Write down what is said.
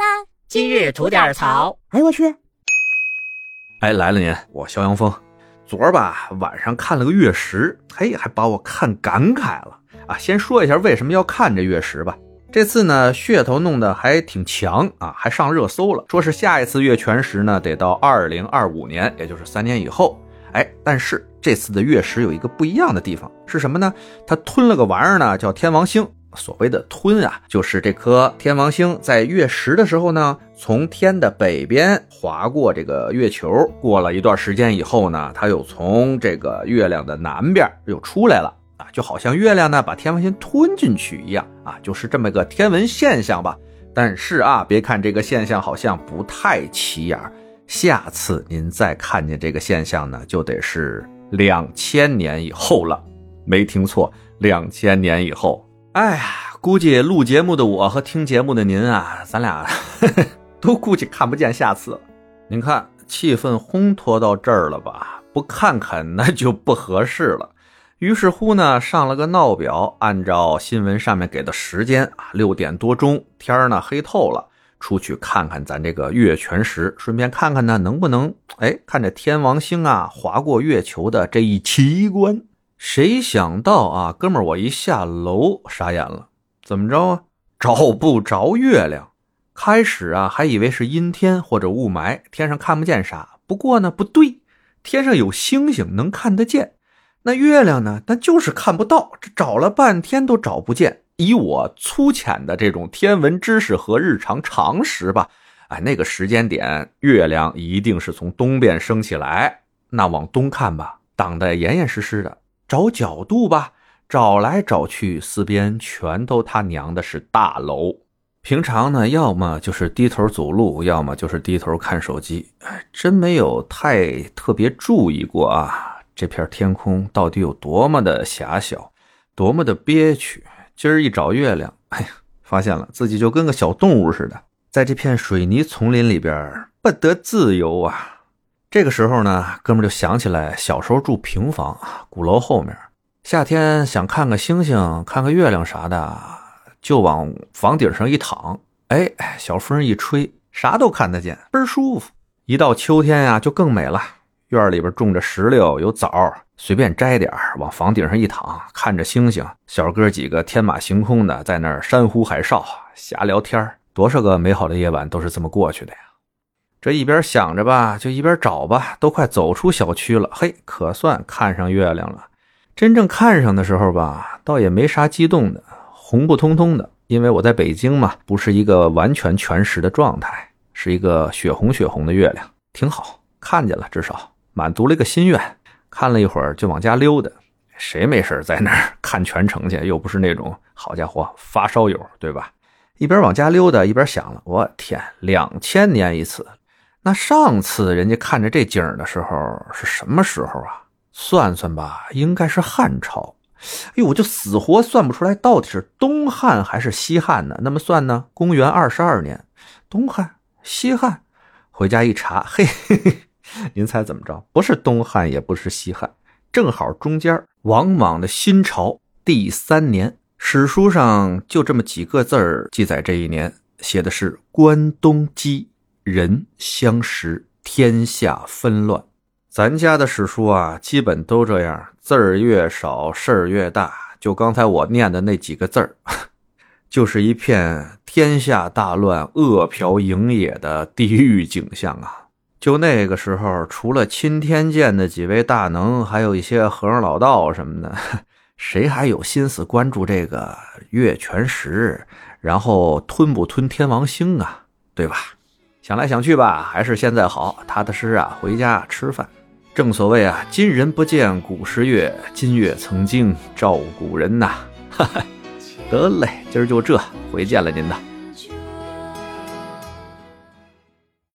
啦！今日吐点槽。哎，我去！哎，来了您，我肖阳峰。昨儿吧晚上看了个月食，嘿，还把我看感慨了啊！先说一下为什么要看这月食吧。这次呢噱头弄得还挺强啊，还上热搜了，说是下一次月全食呢得到二零二五年，也就是三年以后。哎，但是这次的月食有一个不一样的地方是什么呢？它吞了个玩意儿呢，叫天王星。所谓的吞啊，就是这颗天王星在月食的时候呢，从天的北边划过这个月球，过了一段时间以后呢，它又从这个月亮的南边又出来了啊，就好像月亮呢把天王星吞进去一样啊，就是这么个天文现象吧。但是啊，别看这个现象好像不太起眼，下次您再看见这个现象呢，就得是两千年以后了。没听错，两千年以后。哎呀，估计录节目的我和听节目的您啊，咱俩 都估计看不见下次。您看气氛烘托到这儿了吧？不看看那就不合适了。于是乎呢，上了个闹表，按照新闻上面给的时间啊，六点多钟，天儿呢黑透了，出去看看咱这个月全食，顺便看看呢能不能哎看着天王星啊划过月球的这一奇观。谁想到啊，哥们儿，我一下楼傻眼了，怎么着啊？找不着月亮。开始啊，还以为是阴天或者雾霾，天上看不见啥。不过呢，不对，天上有星星能看得见，那月亮呢？那就是看不到。这找了半天都找不见。以我粗浅的这种天文知识和日常常识吧，哎，那个时间点，月亮一定是从东边升起来。那往东看吧，挡得严严实实的。找角度吧，找来找去，四边全都他娘的是大楼。平常呢，要么就是低头走路，要么就是低头看手机。真没有太特别注意过啊，这片天空到底有多么的狭小，多么的憋屈。今儿一找月亮，哎呀，发现了自己就跟个小动物似的，在这片水泥丛林里边不得自由啊。这个时候呢，哥们就想起来小时候住平房鼓楼后面，夏天想看个星星、看个月亮啥的，就往房顶上一躺，哎，小风一吹，啥都看得见，倍儿舒服。一到秋天呀，就更美了。院里边种着石榴，有枣，随便摘点往房顶上一躺，看着星星，小哥几个天马行空的在那儿山呼海啸，瞎聊天多少个美好的夜晚都是这么过去的呀。这一边想着吧，就一边找吧，都快走出小区了。嘿，可算看上月亮了。真正看上的时候吧，倒也没啥激动的，红不通通的。因为我在北京嘛，不是一个完全全食的状态，是一个血红血红的月亮，挺好，看见了，至少满足了一个心愿。看了一会儿，就往家溜达。谁没事在那儿 看全程去？又不是那种好家伙发烧友，对吧？一边往家溜达，一边想了，我天，两千年一次。那上次人家看着这景儿的时候是什么时候啊？算算吧，应该是汉朝。哎呦，我就死活算不出来到底是东汉还是西汉呢？那么算呢？公元二十二年，东汉、西汉。回家一查，嘿，嘿嘿，您猜怎么着？不是东汉，也不是西汉，正好中间。王莽的新朝第三年，史书上就这么几个字儿记载这一年，写的是关东饥。人相识，天下纷乱。咱家的史书啊，基本都这样，字儿越少，事儿越大。就刚才我念的那几个字儿，就是一片天下大乱、饿殍营野的地狱景象啊！就那个时候，除了钦天监的几位大能，还有一些和尚老道什么的，谁还有心思关注这个月全食，然后吞不吞天王星啊？对吧？想来想去吧，还是现在好，踏踏实实啊，回家吃饭。正所谓啊，今人不见古时月，今月曾经照古人呐。哈哈，得嘞，今儿就这，回见了您的。